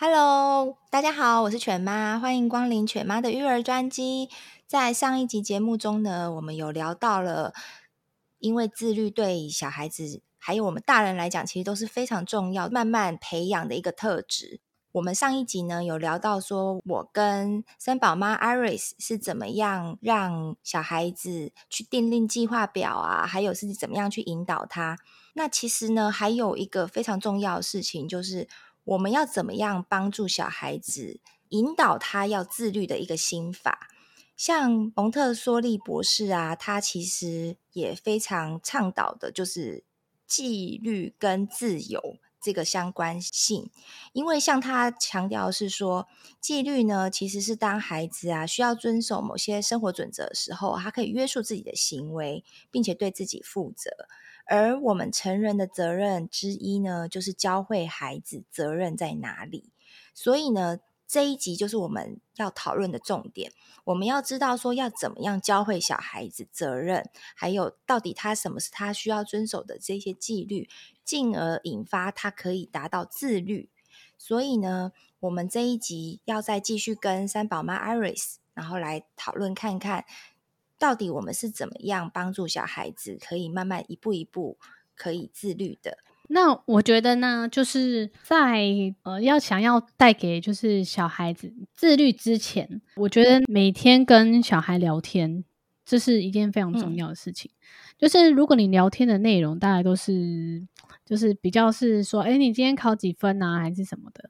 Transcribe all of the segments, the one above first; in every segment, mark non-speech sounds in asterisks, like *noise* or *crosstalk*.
Hello，大家好，我是犬妈，欢迎光临犬妈的育儿专辑。在上一集节目中呢，我们有聊到了，因为自律对小孩子还有我们大人来讲，其实都是非常重要、慢慢培养的一个特质。我们上一集呢有聊到说，我跟三宝妈 Iris 是怎么样让小孩子去订立计划表啊，还有是怎么样去引导他。那其实呢，还有一个非常重要的事情就是。我们要怎么样帮助小孩子引导他要自律的一个心法？像蒙特梭利博士啊，他其实也非常倡导的，就是纪律跟自由这个相关性。因为像他强调是说，纪律呢，其实是当孩子啊需要遵守某些生活准则的时候，他可以约束自己的行为，并且对自己负责。而我们成人的责任之一呢，就是教会孩子责任在哪里。所以呢，这一集就是我们要讨论的重点。我们要知道说，要怎么样教会小孩子责任，还有到底他什么是他需要遵守的这些纪律，进而引发他可以达到自律。所以呢，我们这一集要再继续跟三宝妈 Iris，然后来讨论看看。到底我们是怎么样帮助小孩子可以慢慢一步一步可以自律的？那我觉得呢，就是在呃要想要带给就是小孩子自律之前，我觉得每天跟小孩聊天，这是一件非常重要的事情。嗯、就是如果你聊天的内容大概都是就是比较是说，哎，你今天考几分啊，还是什么的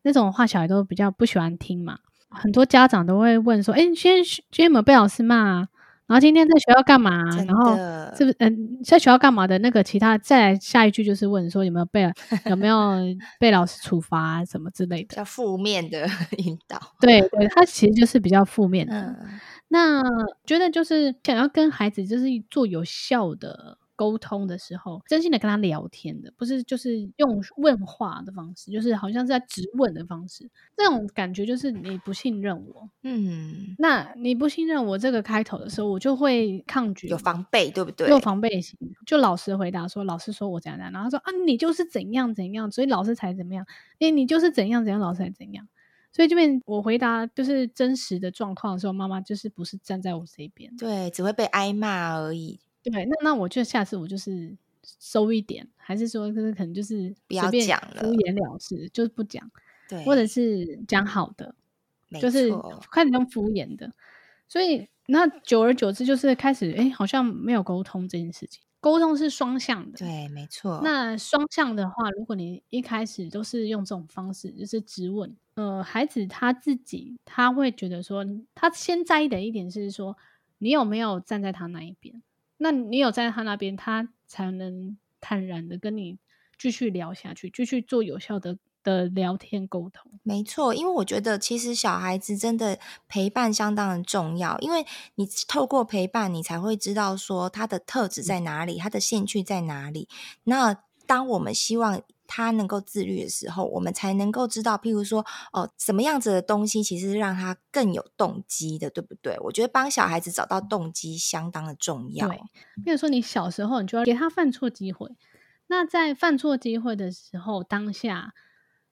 那种话，小孩都比较不喜欢听嘛。很多家长都会问说，哎，你今天今天有没有被老师骂啊？然后今天在学校干嘛？然后是不是嗯，在学校干嘛的那个其他再来下一句就是问说有没有被 *laughs* 有没有被老师处罚啊什么之类的，比较负面的 *laughs* 引导。对对，他其实就是比较负面的。嗯、那觉得就是想要跟孩子就是做有效的。沟通的时候，真心的跟他聊天的，不是就是用问话的方式，就是好像是在质问的方式，这种感觉就是你不信任我，嗯，那你不信任我这个开头的时候，我就会抗拒，有防备，对不对？有防备心，就老实回答说，老师说我怎样怎样，然后他说啊，你就是怎样怎样，所以老师才怎么样，诶，你就是怎样怎样，老师才怎样，所以这边我回答就是真实的状况的时候，妈妈就是不是站在我这边，对，只会被挨骂而已。对，那那我就下次我就是收一点，还是说就是可能就是不要讲了，敷衍了事，就是不讲，对，或者是讲好的，就是开始用敷衍的，所以那久而久之就是开始哎，好像没有沟通这件事情，沟通是双向的，对，没错。那双向的话，如果你一开始都是用这种方式，就是质问，呃，孩子他自己他会觉得说，他先在意的一点是说，你有没有站在他那一边。那你有在他那边，他才能坦然的跟你继续聊下去，继续做有效的的聊天沟通。没错，因为我觉得其实小孩子真的陪伴相当的重要，因为你透过陪伴，你才会知道说他的特质在哪里，嗯、他的兴趣在哪里。那当我们希望他能够自律的时候，我们才能够知道，譬如说，哦，什么样子的东西其实是让他更有动机的，对不对？我觉得帮小孩子找到动机相当的重要。对，比如说你小时候，你就要给他犯错机会。那在犯错机会的时候，当下，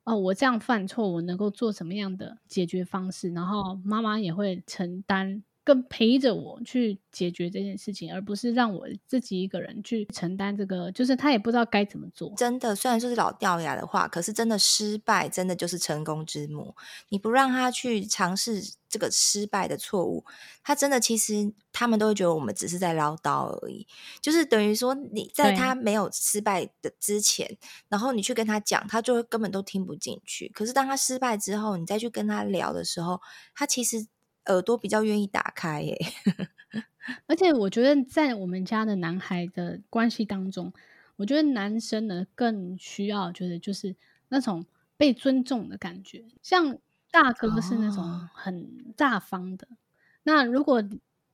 哦，我这样犯错，我能够做什么样的解决方式？然后妈妈也会承担。更陪着我去解决这件事情，而不是让我自己一个人去承担这个。就是他也不知道该怎么做。真的，虽然说是老掉牙的话，可是真的失败，真的就是成功之母。你不让他去尝试这个失败的错误，他真的其实他们都会觉得我们只是在唠叨而已。就是等于说你在他没有失败的之前，然后你去跟他讲，他就会根本都听不进去。可是当他失败之后，你再去跟他聊的时候，他其实。耳朵比较愿意打开耶，*laughs* 而且我觉得在我们家的男孩的关系当中，我觉得男生呢更需要觉得就是那种被尊重的感觉。像大哥是那种很大方的，哦、那如果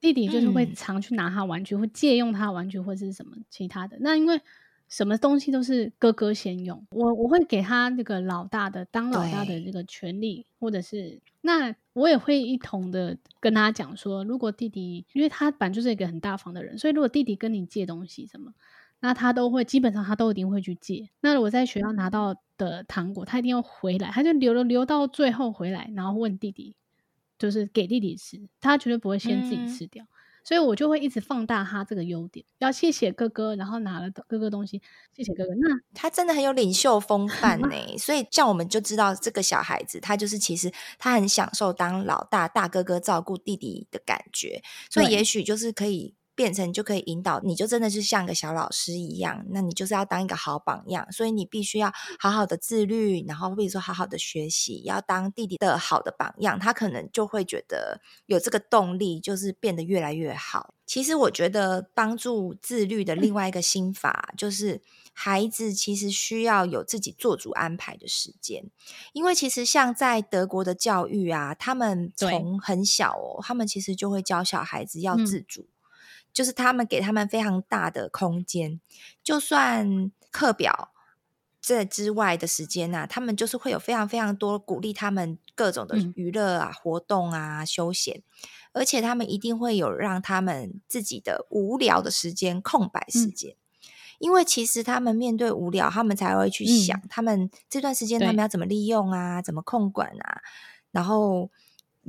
弟弟就是会常去拿他玩具，会、嗯、借用他玩具或者是什么其他的，那因为。什么东西都是哥哥先用，我我会给他那个老大的当老大的这个权利，或者是那我也会一同的跟他讲说，如果弟弟，因为他本来就是一个很大方的人，所以如果弟弟跟你借东西什么，那他都会基本上他都一定会去借。那我在学校拿到的糖果，他一定要回来，他就留了留到最后回来，然后问弟弟，就是给弟弟吃，他绝对不会先自己吃掉。嗯所以我就会一直放大他这个优点，要谢谢哥哥，然后拿了哥哥东西，谢谢哥哥。那他真的很有领袖风 *laughs* 范呢。所以像我们就知道这个小孩子，他就是其实他很享受当老大大哥哥照顾弟弟的感觉，所以也许就是可以。变成就可以引导，你就真的是像个小老师一样，那你就是要当一个好榜样，所以你必须要好好的自律，然后比如说好好的学习，要当弟弟的好的榜样，他可能就会觉得有这个动力，就是变得越来越好。其实我觉得帮助自律的另外一个心法，就是孩子其实需要有自己做主安排的时间，因为其实像在德国的教育啊，他们从很小哦，他们其实就会教小孩子要自主。嗯就是他们给他们非常大的空间，就算课表这之外的时间啊，他们就是会有非常非常多鼓励他们各种的娱乐啊、嗯、活动啊、休闲，而且他们一定会有让他们自己的无聊的时间、空白时间，嗯、因为其实他们面对无聊，他们才会去想，嗯、他们这段时间他们要怎么利用啊，怎么控管啊，然后。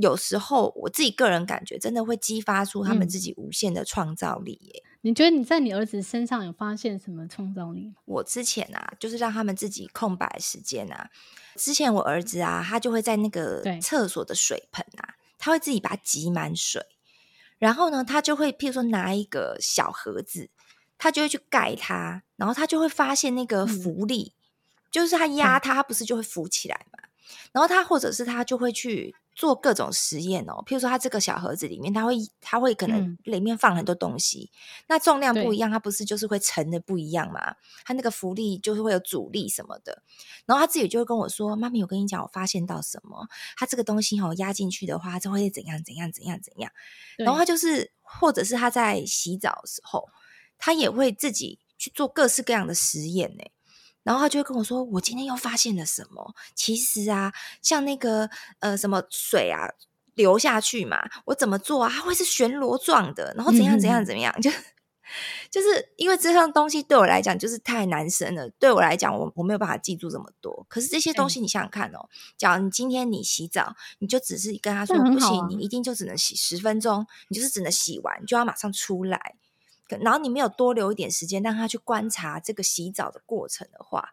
有时候我自己个人感觉，真的会激发出他们自己无限的创造力耶。嗯。你觉得你在你儿子身上有发现什么创造力？我之前啊，就是让他们自己空白时间啊。之前我儿子啊，他就会在那个厕所的水盆啊，他会自己把它挤满水，然后呢，他就会譬如说拿一个小盒子，他就会去盖它，然后他就会发现那个浮力，嗯、就是他压它，它不是就会浮起来嘛？嗯、然后他或者是他就会去。做各种实验哦，譬如说，它这个小盒子里面，它会它会可能里面放很多东西，嗯、那重量不一样，它不是就是会沉的不一样嘛？它那个浮力就是会有阻力什么的，然后他自己就会跟我说：“妈咪，我跟你讲，我发现到什么？它这个东西哦，压进去的话，它就会怎样怎样怎样怎样。”然后他就是，或者是他在洗澡的时候，他也会自己去做各式各样的实验呢。然后他就会跟我说：“我今天又发现了什么？其实啊，像那个呃什么水啊流下去嘛，我怎么做啊？它会是旋螺状的，然后怎样怎样怎么样？嗯、就就是因为这项东西对我来讲就是太难生了。对我来讲，我我没有办法记住这么多。可是这些东西，你想想看哦，假如你今天你洗澡，你就只是跟他说、啊、不行，你一定就只能洗十分钟，你就是只能洗完就要马上出来。”然后你没有多留一点时间让他去观察这个洗澡的过程的话，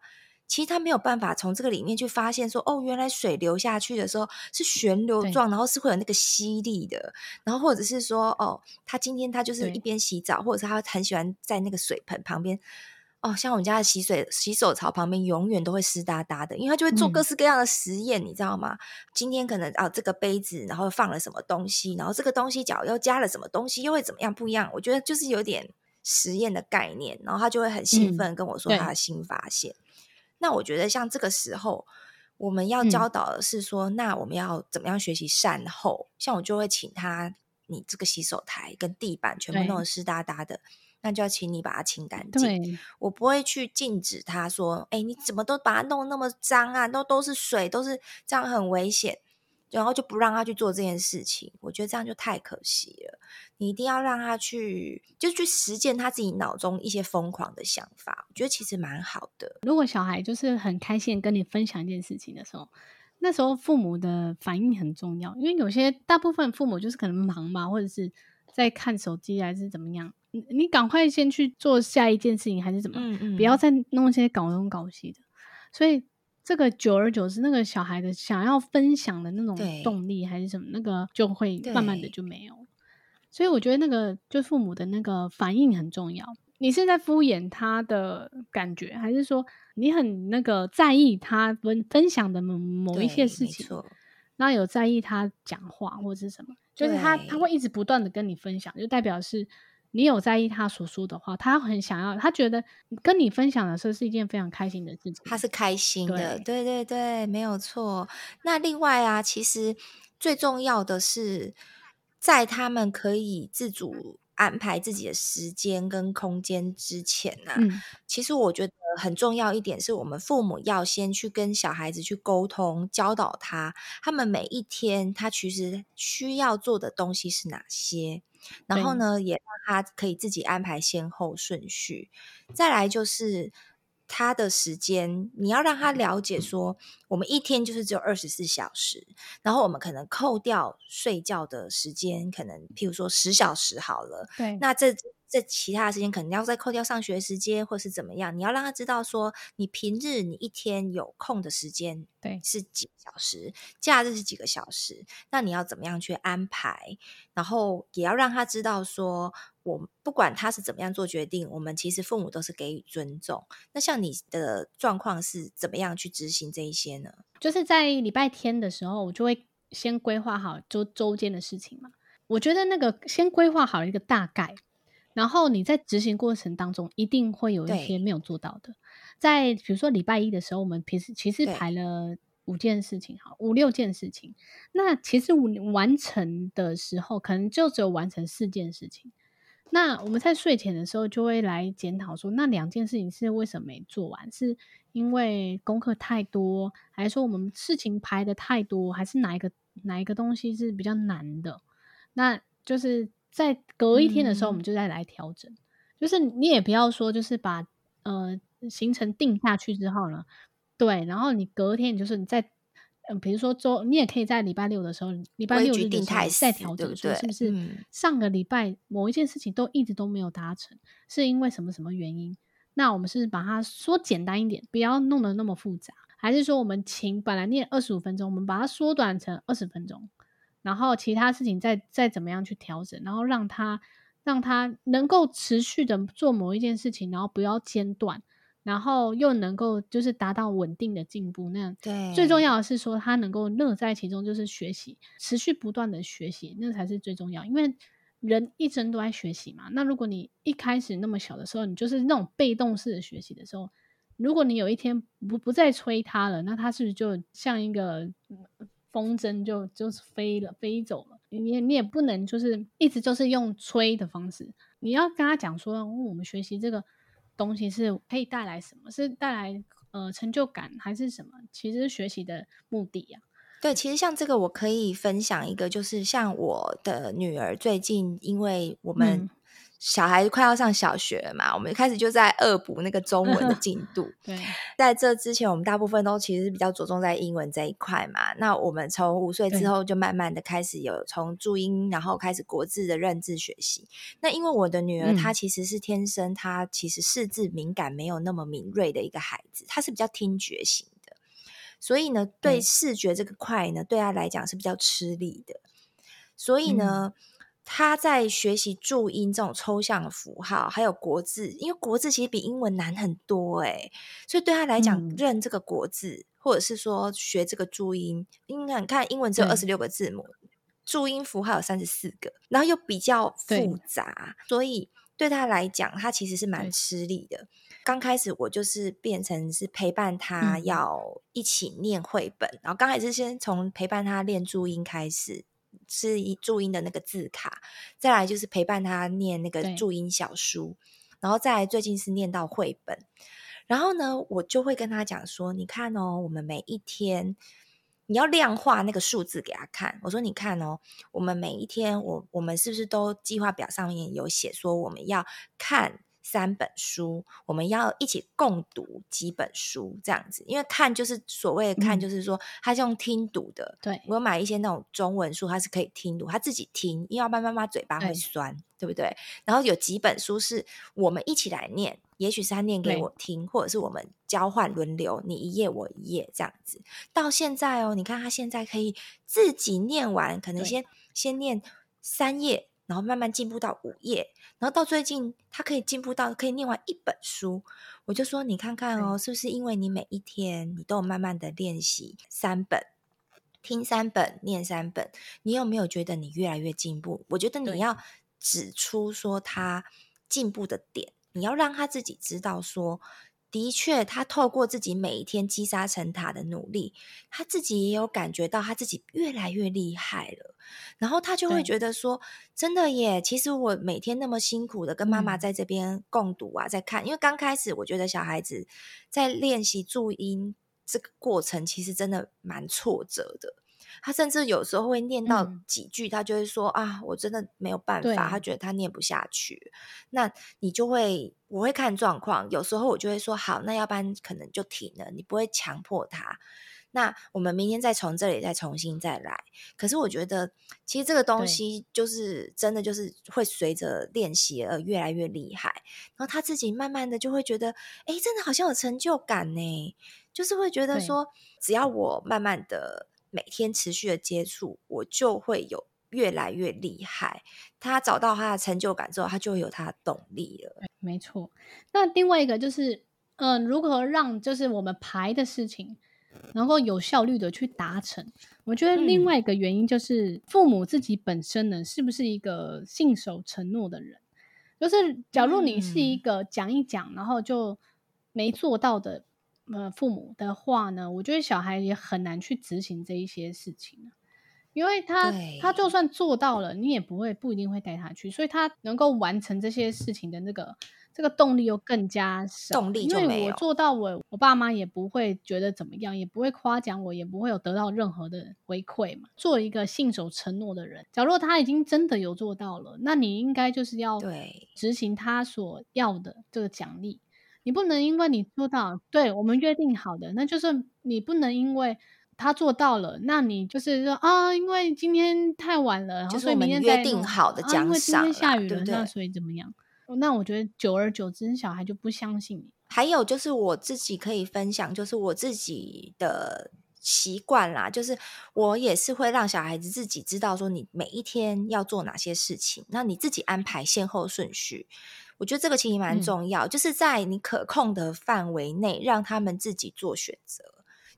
其实他没有办法从这个里面去发现说，哦，原来水流下去的时候是旋流状，然后是会有那个吸力的。然后或者是说，哦，他今天他就是一边洗澡，或者是他很喜欢在那个水盆旁边。哦，像我们家的洗水洗手槽旁边永远都会湿哒哒的，因为他就会做各式各样的实验，嗯、你知道吗？今天可能啊，这个杯子然后放了什么东西，然后这个东西假如又加了什么东西，又会怎么样不一样？我觉得就是有点实验的概念，然后他就会很兴奋跟我说他的新发现。嗯、那我觉得像这个时候，我们要教导的是说，嗯、那我们要怎么样学习善后？像我就会请他，你这个洗手台跟地板全部弄得湿哒哒的。那就要请你把它清干净。对我不会去禁止他说：“哎，你怎么都把它弄那么脏啊？都都是水，都是这样很危险。”然后就不让他去做这件事情。我觉得这样就太可惜了。你一定要让他去，就去实践他自己脑中一些疯狂的想法。我觉得其实蛮好的。如果小孩就是很开心跟你分享一件事情的时候，那时候父母的反应很重要，因为有些大部分父母就是可能忙嘛，或者是在看手机还是怎么样。你赶快先去做下一件事情，还是怎么？嗯嗯，不要再弄一些搞东搞西的。所以这个久而久之，那个小孩的想要分享的那种动力还是什么，那个就会慢慢的就没有。所以我觉得那个就父母的那个反应很重要。你是在敷衍他的感觉，还是说你很那个在意他分分享的某某一些事情？那有在意他讲话或者是什么？就是他他会一直不断的跟你分享，就代表是。你有在意他所说的话，他很想要，他觉得跟你分享的时候是一件非常开心的事情。他是开心的，对，对对对，没有错。那另外啊，其实最重要的是，在他们可以自主安排自己的时间跟空间之前呢、啊，嗯、其实我觉得很重要一点是我们父母要先去跟小孩子去沟通，教导他，他们每一天他其实需要做的东西是哪些，然后呢，也让他可以自己安排先后顺序。再来就是。他的时间，你要让他了解说，我们一天就是只有二十四小时，然后我们可能扣掉睡觉的时间，可能譬如说十小时好了。对，那这这其他的时间可能要再扣掉上学时间，或是怎么样？你要让他知道说，你平日你一天有空的时间，对，是几个小时，假日是几个小时，那你要怎么样去安排？然后也要让他知道说。我不管他是怎么样做决定，我们其实父母都是给予尊重。那像你的状况是怎么样去执行这一些呢？就是在礼拜天的时候，我就会先规划好周周间的事情嘛。我觉得那个先规划好一个大概，然后你在执行过程当中，一定会有一些没有做到的。在比如说礼拜一的时候，我们平时其实排了五件事情，好五六件事情，那其实完成的时候，可能就只有完成四件事情。那我们在睡前的时候就会来检讨说，那两件事情是为什么没做完？是因为功课太多，还是说我们事情排的太多，还是哪一个哪一个东西是比较难的？那就是在隔一天的时候，我们就再来调整。嗯、就是你也不要说，就是把呃行程定下去之后呢，对，然后你隔天你就是你再。嗯，比如说周，你也可以在礼拜六的时候，礼拜六日的时候再调整，说是不是上个礼拜某一件事情都一直都没有达成，嗯、是因为什么什么原因？那我们是把它说简单一点，不要弄得那么复杂，还是说我们请本来念二十五分钟，我们把它缩短成二十分钟，然后其他事情再再怎么样去调整，然后让他让他能够持续的做某一件事情，然后不要间断。然后又能够就是达到稳定的进步，那样对。最重要的是说他能够乐在其中，就是学习，持续不断的学习，那才是最重要。因为人一生都在学习嘛。那如果你一开始那么小的时候，你就是那种被动式的学习的时候，如果你有一天不不再催他了，那他是不是就像一个风筝就就是飞了飞走了？你你也不能就是一直就是用吹的方式，你要跟他讲说，哦，我们学习这个。东西是可以带来什么？是带来呃成就感还是什么？其实学习的目的呀、啊。对，其实像这个我可以分享一个，就是像我的女儿最近，因为我们、嗯。小孩快要上小学了嘛，我们开始就在恶补那个中文的进度。*laughs* 对，在这之前，我们大部分都其实是比较着重在英文这一块嘛。那我们从五岁之后，就慢慢的开始有从注音，然后开始国字的认字学习。那因为我的女儿她其实是天生，她其实识字敏感没有那么敏锐的一个孩子，她是比较听觉型的，所以呢，对视觉这个块呢，对她来讲是比较吃力的。所以呢。嗯他在学习注音这种抽象的符号，还有国字，因为国字其实比英文难很多诶，所以对他来讲，嗯、认这个国字，或者是说学这个注音，因为你看英文只有二十六个字母，嗯、注音符号有三十四个，然后又比较复杂，所以对他来讲，他其实是蛮吃力的。刚开始我就是变成是陪伴他要一起念绘本，嗯、然后刚开始先从陪伴他练注音开始。是以注音的那个字卡，再来就是陪伴他念那个注音小书，然后再来最近是念到绘本，然后呢，我就会跟他讲说，你看哦，我们每一天你要量化那个数字给他看。我说，你看哦，我们每一天，我我们是不是都计划表上面有写说我们要看。三本书，我们要一起共读几本书，这样子。因为看就是所谓的看，就是说他是用听读的。对，我有买一些那种中文书，他是可以听读，他自己听，因为要不然妈妈嘴巴会酸，对，对不对？然后有几本书是我们一起来念，也许是他念给我听，或者是我们交换轮流，你一页我一页这样子。到现在哦，你看他现在可以自己念完，可能先先念三页。然后慢慢进步到五页，然后到最近他可以进步到可以念完一本书。我就说，你看看哦，是不是因为你每一天你都有慢慢的练习三本，听三本，念三本，你有没有觉得你越来越进步？我觉得你要指出说他进步的点，你要让他自己知道说的确，他透过自己每一天积沙成塔的努力，他自己也有感觉到他自己越来越厉害了。然后他就会觉得说：“真的耶，其实我每天那么辛苦的跟妈妈在这边共读啊，在看。因为刚开始我觉得小孩子在练习注音这个过程，其实真的蛮挫折的。”他甚至有时候会念到几句，他就会说、嗯、啊，我真的没有办法，他觉得他念不下去。那你就会，我会看状况，有时候我就会说好，那要不然可能就停了，你不会强迫他。那我们明天再从这里再重新再来。可是我觉得，其实这个东西就是真的，就是会随着练习而越来越厉害。然后他自己慢慢的就会觉得，哎，真的好像有成就感呢，就是会觉得说，只要我慢慢的。每天持续的接触，我就会有越来越厉害。他找到他的成就感之后，他就会有他的动力了。没错。那另外一个就是，嗯、呃，如何让就是我们排的事情能够有效率的去达成？我觉得另外一个原因就是父母自己本身呢，是不是一个信守承诺的人？就是假如你是一个讲一讲，然后就没做到的。呃，父母的话呢，我觉得小孩也很难去执行这一些事情，因为他他就算做到了，你也不会不一定会带他去，所以他能够完成这些事情的那个这个动力又更加少。动力就。因为我做到我，我我爸妈也不会觉得怎么样，也不会夸奖我，也不会有得到任何的回馈嘛。做一个信守承诺的人，假如他已经真的有做到了，那你应该就是要执行他所要的这个奖励。你不能因为你做到，对我们约定好的，那就是你不能因为他做到了，那你就是说啊，因为今天太晚了，然后所以明天再约定好的奖赏，啊，因为今天下雨了，对对，那所以怎么样？那我觉得久而久之，小孩就不相信你。还有就是我自己可以分享，就是我自己的习惯啦，就是我也是会让小孩子自己知道说，你每一天要做哪些事情，那你自己安排先后顺序。我觉得这个其实蛮重要，嗯，就是在你可控的范围内，让他们自己做选择，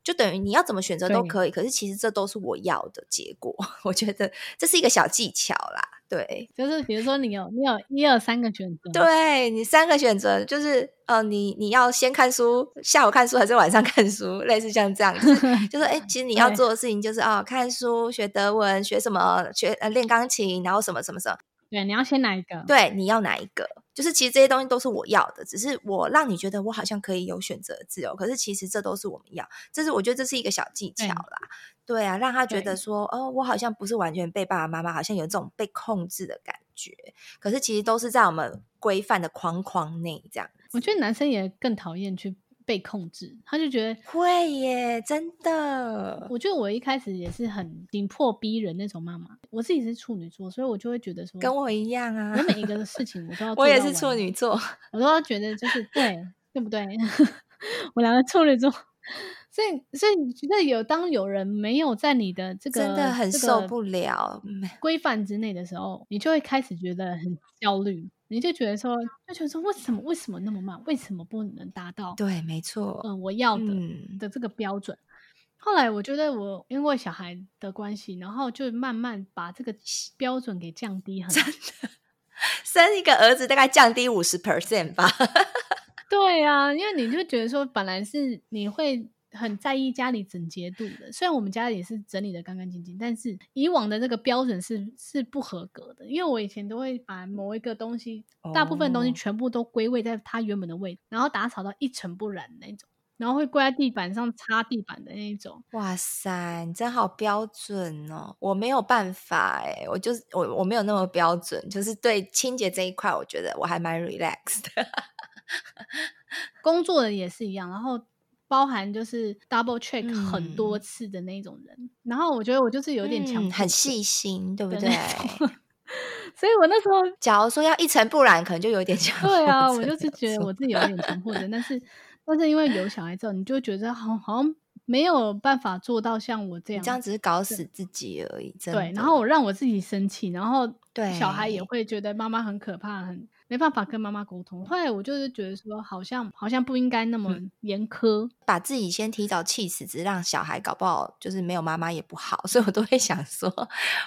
就等于你要怎么选择都可以。可是其实这都是我要的结果。我觉得这是一个小技巧啦，对，就是比如说你有你有一二三个选择，对你三个选择，就是呃，你你要先看书，下午看书还是晚上看书，类似像这样子，*laughs* 就是哎，其实你要做的事情就是啊，看书、学德文、学什么、学呃练钢琴，然后什么什么什么。对，你要先哪一个？对，你要哪一个？就是其实这些东西都是我要的，只是我让你觉得我好像可以有选择自由，可是其实这都是我们要。这是我觉得这是一个小技巧啦。对，对啊，让他觉得说，哦，我好像不是完全被爸爸妈妈，好像有这种被控制的感觉。可是其实都是在我们规范的框框内这样。我觉得男生也更讨厌去。被控制，他就觉得会耶，真的。我觉得我一开始也是很紧迫逼人那种妈妈。我自己是处女座，所以我就会觉得说，跟我一样啊。我每一个事情我都要。*laughs* 我也是处女座，我都要觉得就是对，对不对？*laughs* 我两个处女座，所以所以你觉得有当有人没有在你的这个真的很受不了规范之内的时候，你就会开始觉得很焦虑。你就觉得说，就觉得说，为什么为什么那么慢？为什么不能达到？对，没错，嗯，我要的、嗯、的这个标准。后来我觉得我因为小孩的关系，然后就慢慢把这个标准给降低很多，真的，生一个儿子大概降低五十 percent 吧。*laughs* 对啊，因为你就觉得说，本来是你会。很在意家里整洁度的，虽然我们家也是整理的干干净净，但是以往的这个标准是是不合格的。因为我以前都会把某一个东西，大部分东西全部都归位在它原本的位置，然后打扫到一尘不染那种，然后会跪在地板上擦地板的那种。哇塞，你真好标准哦！我没有办法哎，我就是我我没有那么标准，就是对清洁这一块，我觉得我还蛮 relaxed 的。*laughs* 工作的也是一样，然后。包含就是 double check 很多次的那种人，嗯、然后我觉得我就是有点强、嗯，很细心，对不对？所以我那时候，假如说要一尘不染，可能就有点强。对啊，我就是觉得我自己有点强迫症，但是但是因为有小孩之后，你就觉得好好像没有办法做到像我这样，这样只是搞死自己而已。对，然后我让我自己生气，然后对小孩也会觉得妈妈很可怕，很没办法跟妈妈沟通。后来我就是觉得说，好像好像不应该那么严苛，嗯，把自己先提早气死，只让小孩搞不好就是没有妈妈也不好。*laughs* 所以我都会想说，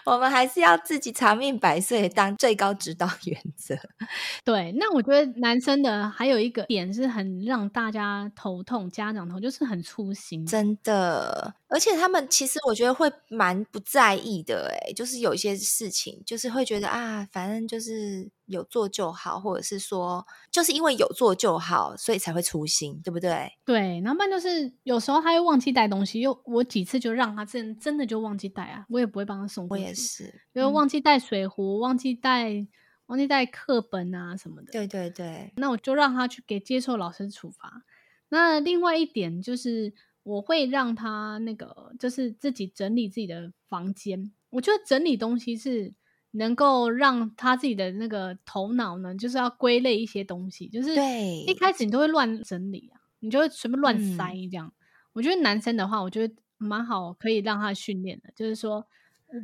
我们还是要自己长命百岁当最高指导原则。*laughs* 对，那我觉得男生的还有一个点是很让大家头痛，家长头就是很粗心，真的。而且他们其实我觉得会蛮不在意的，诶，就是有一些事情，就是会觉得啊，反正就是有做就好，或者是说，就是因为有做就好，所以才会粗心，对不对？对，然后不然就是有时候他又忘记带东西，又我几次就让他真真的就忘记带啊，我也不会帮他送。我也是，因为忘记带水壶，忘记带忘记带课本啊什么的。对对对，那我就让他去给接受老师处罚。那另外一点就是。我会让他那个，就是自己整理自己的房间。我觉得整理东西是能够让他自己的那个头脑呢，就是要归类一些东西。就是对，一开始你都会乱整理啊，你就会随便乱塞这样。嗯、我觉得男生的话，我觉得蛮好，可以让他训练的，就是说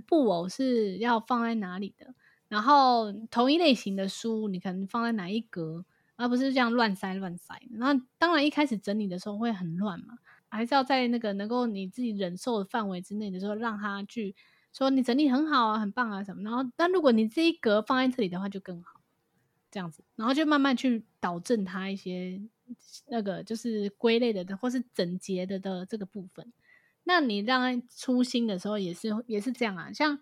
布偶是要放在哪里的，然后同一类型的书你可能放在哪一格，而不是这样乱塞乱塞。然后当然一开始整理的时候会很乱嘛。还是要在那个能够你自己忍受的范围之内的时候，让他去说你整理很好啊，很棒啊什么。然后，但如果你这一格放在这里的话，就更好，这样子，然后就慢慢去导正他一些那个就是归类的的或是整洁的的这个部分。那你让他粗心的时候，也是也是这样啊。像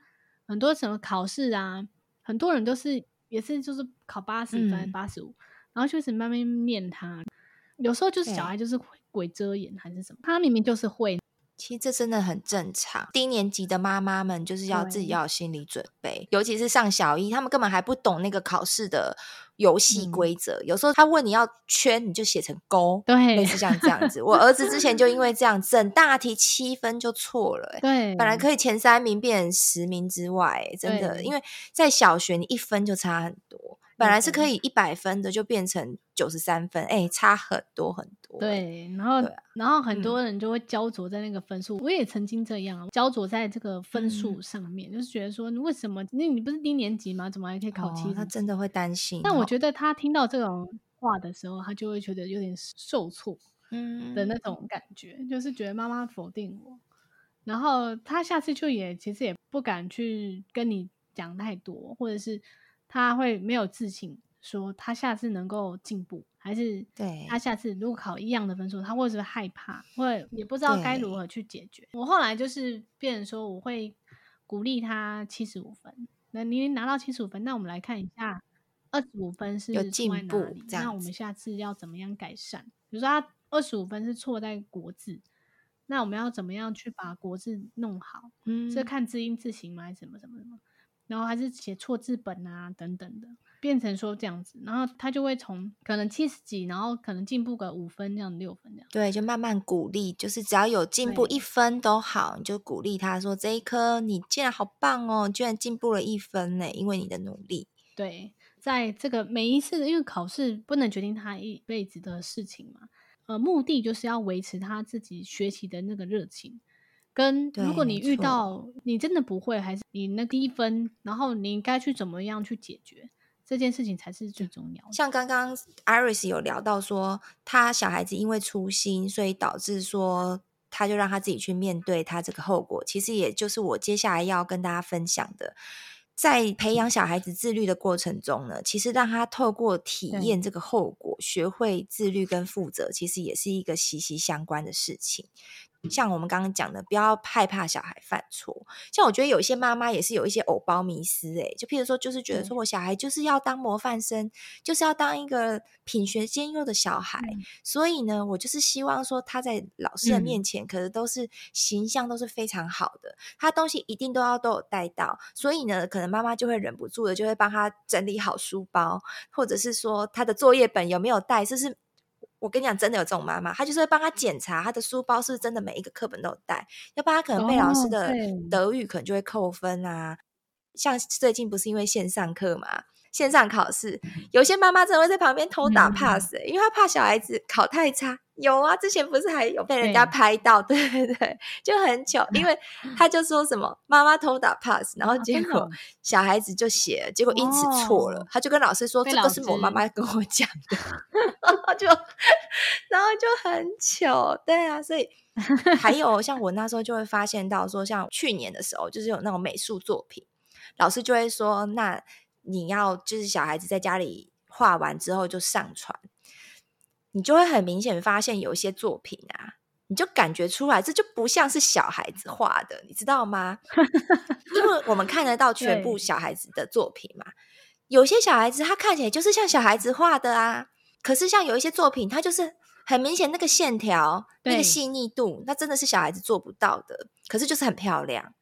很多什么考试啊，很多人都是也是就是考八十分、八十五，然后就是慢慢念他。有时候就是小孩就是。鬼遮眼还是什么？他明明就是会，其实这真的很正常。低年级的妈妈们就是要自己要有心理准备，尤其是上小一，他们根本还不懂那个考试的游戏规则。嗯、有时候他问你要圈，你就写成勾，对，类似像这样子。我儿子之前就因为这样，整大题七分就错了，对，本来可以前三名变成十名之外，真的，因为在小学你一分就差很多。本来是可以一百分的，就变成九十三分，哎、欸，差很多很多。对，然后、啊、然后很多人就会焦灼在那个分数、嗯。我也曾经这样焦灼在这个分数上面、嗯，就是觉得说，你为什么？那你不是低年级吗？怎么还可以考七、哦？他真的会担心。但我觉得他听到这种话的时候，他就会觉得有点受挫，嗯的那种感觉、嗯，就是觉得妈妈否定我。然后他下次就也其实也不敢去跟你讲太多，或者是。他会没有自信，说他下次能够进步，还是对他下次如果考一样的分数，他会不会害怕，会也不知道该如何去解决。我后来就是变成说，我会鼓励他七十五分。那你拿到七十五分，那我们来看一下二十五分是有进步，那我们下次要怎么样改善？比如说他二十五分是错在国字，那我们要怎么样去把国字弄好？嗯，是看字音字形吗？还是什么什么什么？然后还是写错字本啊，等等的，变成说这样子，然后他就会从可能七十几，然后可能进步个五分这样，六分这样。对，就慢慢鼓励，就是只要有进步一分都好，你就鼓励他说，这一科你竟然好棒哦，你居然进步了一分呢，因为你的努力。对，在这个每一次，因为考试不能决定他一辈子的事情嘛，呃，目的就是要维持他自己学习的那个热情。跟如果你遇到你真的不会，还是你那低分，然后你应该去怎么样去解决这件事情才是最重要的。像刚刚 Iris 有聊到说，他小孩子因为粗心，所以导致说他就让他自己去面对他这个后果。其实也就是我接下来要跟大家分享的，在培养小孩子自律的过程中呢，其实让他透过体验这个后果，学会自律跟负责，其实也是一个息息相关的事情。像我们刚刚讲的，不要害怕小孩犯错。像我觉得有一些妈妈也是有一些偶包迷思，诶，就譬如说，就是觉得说我小孩就是要当模范生，就是要当一个品学兼优的小孩，嗯，所以呢，我就是希望说他在老师的面前，可是都是形象都是非常好的，嗯，他东西一定都要都有带到，所以呢，可能妈妈就会忍不住的就会帮他整理好书包，或者是说他的作业本有没有带，就是。我跟你讲，真的有这种妈妈，她就是会帮他检查他的书包是不是真的每一个课本都有带，要不然他可能被老师的德语可能就会扣分啊。像最近不是因为线上课嘛，线上考试，有些妈妈真的会在旁边偷打 pass，因为她怕小孩子考太差。有啊，之前不是还有被人家拍到，*laughs* 对对对，就很糗，因为 *laughs* 他就说什么妈妈偷打 pass，然后结果 *laughs* 小孩子就写了，结果因此错了，他就跟老师说这个是我妈妈跟我讲的，然后就然后就很糗，对啊，所以还有像我那时候就会发现到说，像去年的时候，就是有那种美术作品，老师就会说，那你要就是小孩子在家里画完之后就上传。你就会很明显发现有一些作品啊，你就感觉出来，这就不像是小孩子画的，你知道吗？*laughs* 因为我们看得到全部小孩子的作品嘛，有些小孩子他看起来就是像小孩子画的啊，可是像有一些作品，它就是很明显那个线条、那个细腻度，那真的是小孩子做不到的，可是就是很漂亮。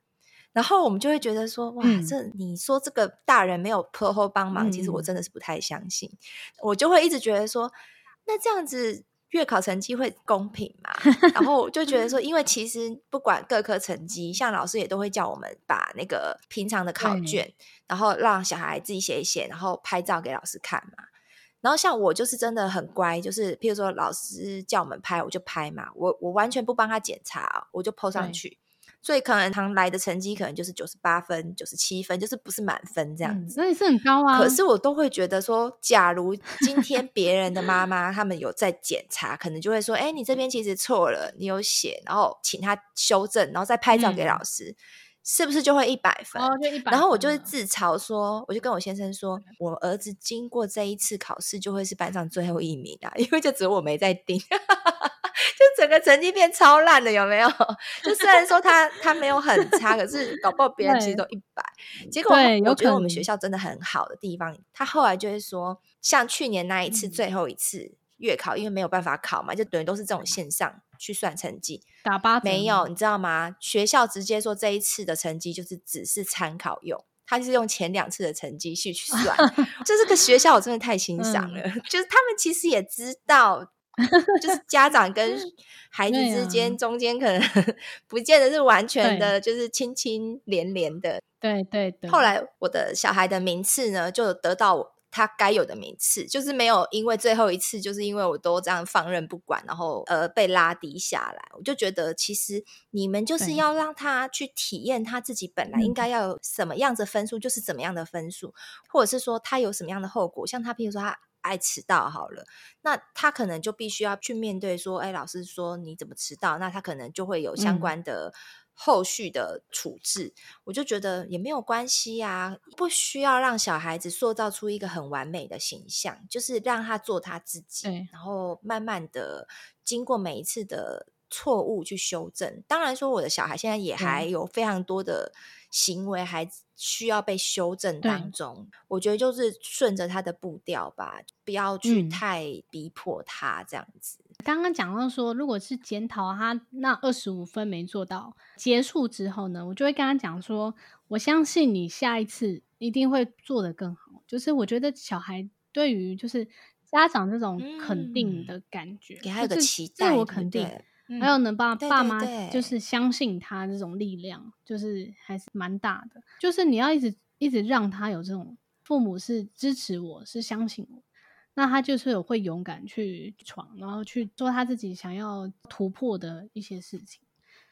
然后我们就会觉得说，哇，这你说这个大人没有婆婆帮忙，其实我真的是不太相信。我就会一直觉得说。那这样子月考成绩会公平吗？然后我就觉得说，*laughs* 因为其实不管各科成绩，像老师也都会叫我们把那个平常的考卷，然后让小孩自己写一写，然后拍照给老师看嘛。然后像我就是真的很乖，就是譬如说老师叫我们拍，我就拍嘛，我我完全不帮他检查，我就 po 上去。所以可能他来的成绩可能就是九十八分、九十七分，就是不是满分这样子。那、嗯、也是很高啊。可是我都会觉得说，假如今天 *laughs* 别人的妈妈他们有在检查，可能就会说：“哎、欸，你这边其实错了，你有写，然后请他修正，然后再拍照给老师，嗯、是不是就会一百分？”哦，就一百。然后我就会自嘲说，我就跟我先生说，我儿子经过这一次考试就会是班上最后一名啊，因为就只有我没在盯。*laughs* 就整个成绩变超烂的，有没有？*laughs* 就虽然说他他没有很差，可是搞不好别人其实都一百。结果我觉得我们学校真的很好的地方，他后来就会说，像去年那一次最后一次月考，因为没有办法考嘛，就等于都是这种线上去算成绩，打八折。没有，你知道吗？学校直接说这一次的成绩就是只是参考用，他是用前两次的成绩去去算。*laughs* 就这个学校我真的太欣赏了，嗯、*laughs* 就是他们其实也知道。就是家长跟 *laughs* 孩子之间，中间可能 *laughs* 不见得是完全的，就是亲亲连连的。对对对。后来我的小孩的名次呢，就得到他该有的名次，就是没有因为最后一次，就是因为我都这样放任不管，然后呃被拉低下来。我就觉得，其实你们就是要让他去体验他自己本来应该要有什么样的分数，就是怎么样的分数，或者是说他有什么样的后果，像他譬如说他。爱迟到好了，那他可能就必须要去面对说，哎，老师说你怎么迟到？那他可能就会有相关的后续的处置。嗯、我就觉得也没有关系呀，不需要让小孩子塑造出一个很完美的形象，就是让他做他自己，嗯、然后慢慢的经过每一次的错误去修正。当然说，我的小孩现在也还有非常多的。行为还需要被修正当中，我觉得就是顺着他的步调吧，不要去太逼迫他这样子。刚刚讲到说，如果是检讨他那二十五分没做到，结束之后呢，我就会跟他讲说，我相信你下一次一定会做得更好。就是我觉得小孩对于就是家长这种肯定的感觉，给他一个期待，自我肯定。还有能，爸爸妈就是相信他这种力量，就是还是蛮大的。就是你要一直一直让他有这种父母是支持我，是相信我，那他就是有会勇敢去闯，然后去做他自己想要突破的一些事情。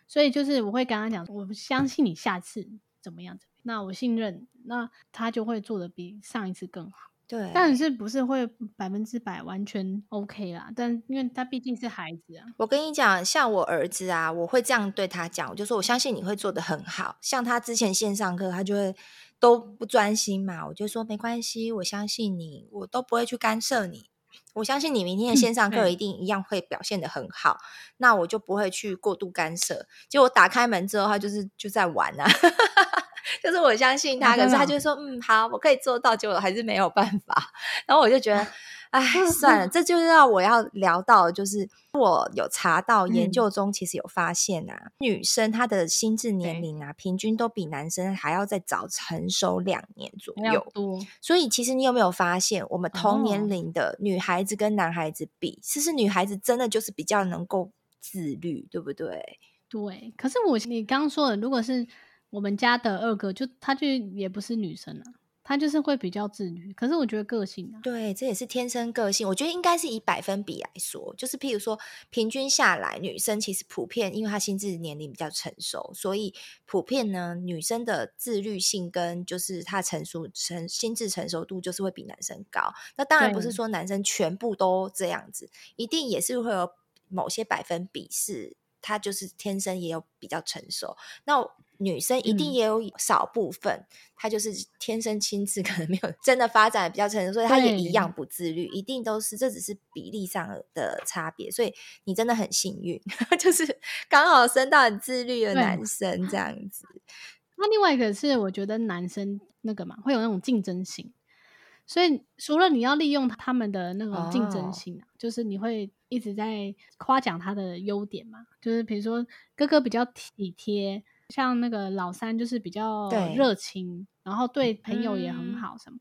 所以就是我会跟他讲，我相信你下次怎么样怎么样，那我信任，那他就会做的比上一次更好。对，但是不是会百分之百完全 OK 啦？但因为他毕竟是孩子啊。我跟你讲，像我儿子啊，我会这样对他讲，我就说我相信你会做的很好。像他之前线上课，他就会都不专心嘛，我就说没关系，我相信你，我都不会去干涉你。我相信你明天的线上课一定一样会表现的很好，嗯、那我就不会去过度干涉。结果打开门之后，他就是就在玩啊。就是我相信他，可是他就说，嗯，好，我可以做到，结果还是没有办法。然后我就觉得，哎，算了，这就是要我要聊到，就是我有查到研究中，其实有发现啊，嗯、女生她的心智年龄啊，平均都比男生还要再早成熟两年左右。所以其实你有没有发现，我们同年龄的女孩子跟男孩子比，其实女孩子真的就是比较能够自律，对不对？对。可是我你刚刚说的，如果是。我们家的二哥就他就也不是女生啊，他就是会比较自律，可是我觉得个性啊，对，这也是天生个性。我觉得应该是以百分比来说，就是譬如说，平均下来，女生其实普遍，因为她心智年龄比较成熟，所以普遍呢，女生的自律性跟就是她成熟成心智成熟度，就是会比男生高。那当然不是说男生全部都这样子，一定也是会有某些百分比是，他就是天生也有比较成熟。那女生一定也有少部分，她、嗯、就是天生亲智 *laughs* 可能没有真的发展比较成熟，所以她也一样不自律。一定都是这只是比例上的差别，所以你真的很幸运，*laughs* 就是刚好生到很自律的男生这样子。那另外一个是，我觉得男生那个嘛，会有那种竞争性，所以除了你要利用他们的那种竞争性、啊哦，就是你会一直在夸奖他的优点嘛，就是比如说哥哥比较体贴。像那个老三就是比较热情，然后对朋友也很好什么，嗯、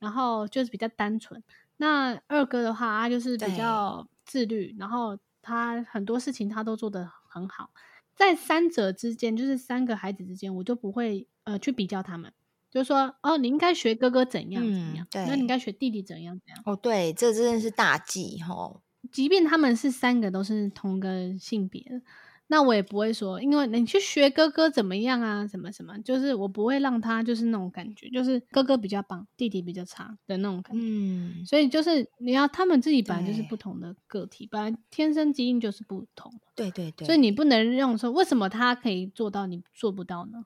然后就是比较单纯。那二哥的话，他就是比较自律，然后他很多事情他都做得很好。在三者之间，就是三个孩子之间，我就不会呃去比较他们，就是说哦，你应该学哥哥怎样怎样，嗯、对，那你应该学弟弟怎样怎样。哦，对，这真的是大忌哈、哦。即便他们是三个都是同个性别。那我也不会说，因为你去学哥哥怎么样啊，什么什么，就是我不会让他就是那种感觉，就是哥哥比较棒，弟弟比较差的那种感觉。嗯，所以就是你要他们自己本来就是不同的个体，本来天生基因就是不同。对对对。所以你不能用说为什么他可以做到，你做不到呢？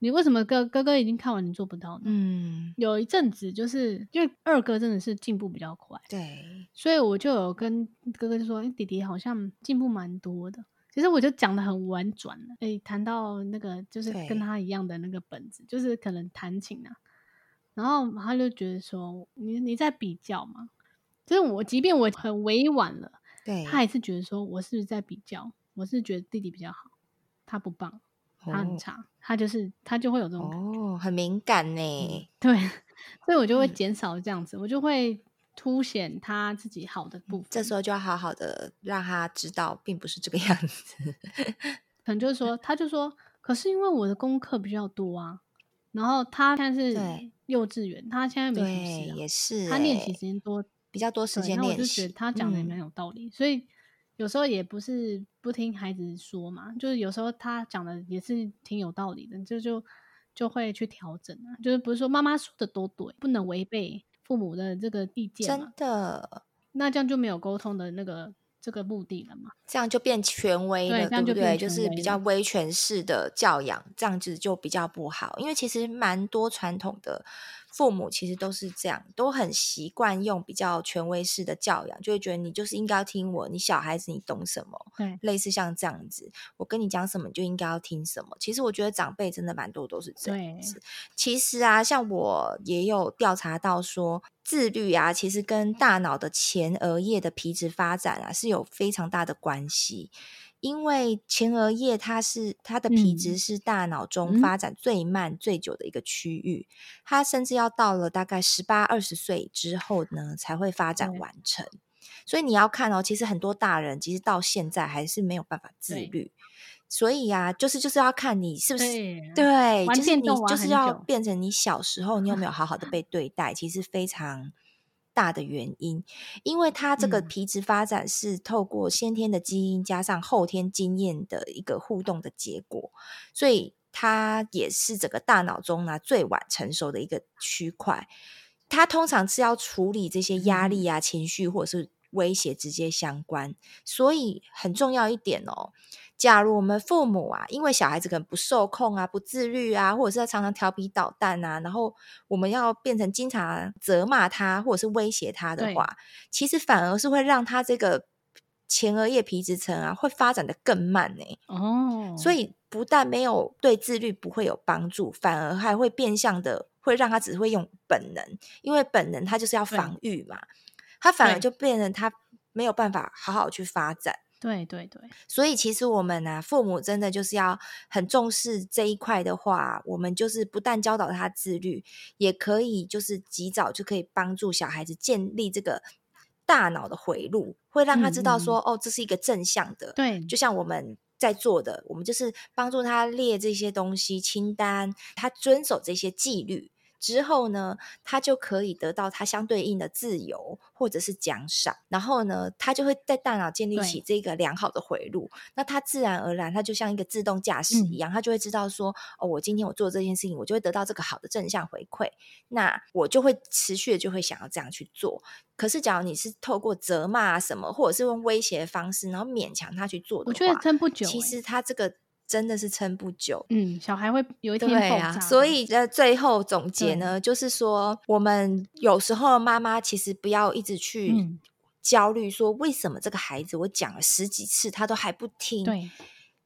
你为什么哥哥哥已经看完你做不到呢？嗯，有一阵子就是因为二哥真的是进步比较快，对，所以我就有跟哥哥就说，弟弟好像进步蛮多的。其实我就讲的很婉转了，诶，谈到那个就是跟他一样的那个本子，就是可能弹琴啊，然后他就觉得说，你你在比较嘛，就是我即便我很委婉了，对，他还是觉得说我是不是在比较，我是觉得弟弟比较好，他不棒，他很差，哦、他就是他就会有这种哦，很敏感。呢，对，*laughs* 所以我就会减少这样子，嗯、我就会。凸显他自己好的部分，这时候就要好好的让他知道，并不是这个样子。*laughs* 可能就是说，他就说，可是因为我的功课比较多啊，然后他现在是幼稚园，他现在没什么事、啊，也是、欸、他练习时间多，比较多时间练习。我就觉得他讲的也蛮有道理、嗯，所以有时候也不是不听孩子说嘛，就是有时候他讲的也是挺有道理的，就就就会去调整啊，就是不是说妈妈说的都对，不能违背。父母的这个意见，真的，那这样就没有沟通的那个这个目的了嘛？这样就变权威了，对不对？就是比较威权式的教养，这样子就比较不好。因为其实蛮多传统的。父母其实都是这样，都很习惯用比较权威式的教养，就会觉得你就是应该要听我，你小孩子你懂什么？对，类似像这样子，我跟你讲什么你就应该要听什么。其实我觉得长辈真的蛮多都是这样子。其实啊，像我也有调查到说，自律啊，其实跟大脑的前额叶的皮质发展啊是有非常大的关系。因为前额叶它是它的皮质是大脑中发展最慢最久的一个区域，嗯、它甚至要到了大概十八二十岁之后呢才会发展完成。所以你要看哦，其实很多大人其实到现在还是没有办法自律。所以呀、啊，就是就是要看你是不是对，对，就是你就是要变成你小时候你有没有好好的 *laughs* 被对待，其实非常。大的原因，因为它这个皮质发展是透过先天的基因加上后天经验的一个互动的结果，所以它也是整个大脑中呢最晚成熟的一个区块。它通常是要处理这些压力啊、情绪或者是威胁直接相关，所以很重要一点哦。假如我们父母啊，因为小孩子可能不受控啊、不自律啊，或者是他常常调皮捣蛋啊，然后我们要变成经常责骂他或者是威胁他的话，其实反而是会让他这个前额叶皮质层啊会发展的更慢呢。哦，所以不但没有对自律不会有帮助，反而还会变相的会让他只会用本能，因为本能他就是要防御嘛，他反而就变成他没有办法好好去发展。对对对，所以其实我们啊，父母真的就是要很重视这一块的话，我们就是不但教导他自律，也可以就是及早就可以帮助小孩子建立这个大脑的回路，会让他知道说，嗯、哦，这是一个正向的。对，就像我们在做的，我们就是帮助他列这些东西清单，他遵守这些纪律。之后呢，他就可以得到他相对应的自由或者是奖赏，然后呢，他就会在大脑建立起这个良好的回路。那他自然而然，他就像一个自动驾驶一样，嗯、他就会知道说，哦，我今天我做这件事情，我就会得到这个好的正向回馈，那我就会持续的就会想要这样去做。可是，假如你是透过责骂啊什么，或者是用威胁的方式，然后勉强他去做的话，我觉得撑不久、欸。其实他这个。真的是撑不久，嗯，小孩会有一天爆炸。对啊，所以在最后总结呢，就是说，我们有时候妈妈其实不要一直去焦虑，说为什么这个孩子我讲了十几次他都还不听。对。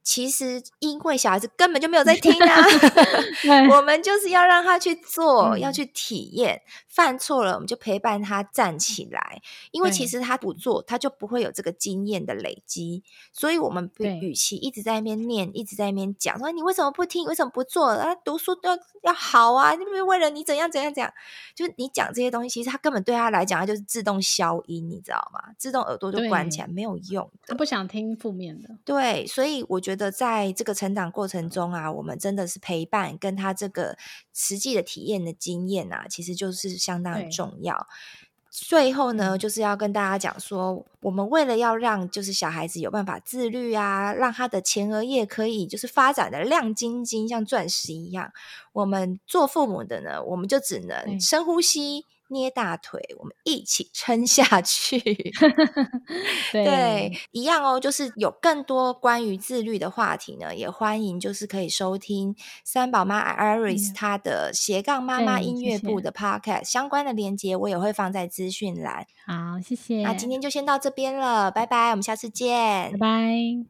其实，因为小孩子根本就没有在听啊，*laughs* 我们就是要让他去做，嗯、要去体验。犯错了，我们就陪伴他站起来。因为其实他不做，他就不会有这个经验的累积。所以，我们与其一直在那边念，一直在那边讲，说你为什么不听？为什么不做？啊，读书要要好啊！你不是为了你怎样怎样怎样？就是你讲这些东西，其实他根本对他来讲，他就是自动消音，你知道吗？自动耳朵就关起来，没有用的。他不想听负面的。对，所以我觉得。的在这个成长过程中啊，我们真的是陪伴，跟他这个实际的体验的经验啊，其实就是相当重要。最后呢，就是要跟大家讲说，我们为了要让就是小孩子有办法自律啊，让他的前额叶可以就是发展的亮晶晶，像钻石一样，我们做父母的呢，我们就只能深呼吸。捏大腿，我们一起撑下去。*laughs* 对，对，一样哦。就是有更多关于自律的话题呢，也欢迎就是可以收听三宝妈 Iris 她的斜杠妈妈音乐部的 Podcast，相关的链接我也会放在资讯栏。好，谢谢。那今天就先到这边了，拜拜，我们下次见，拜拜。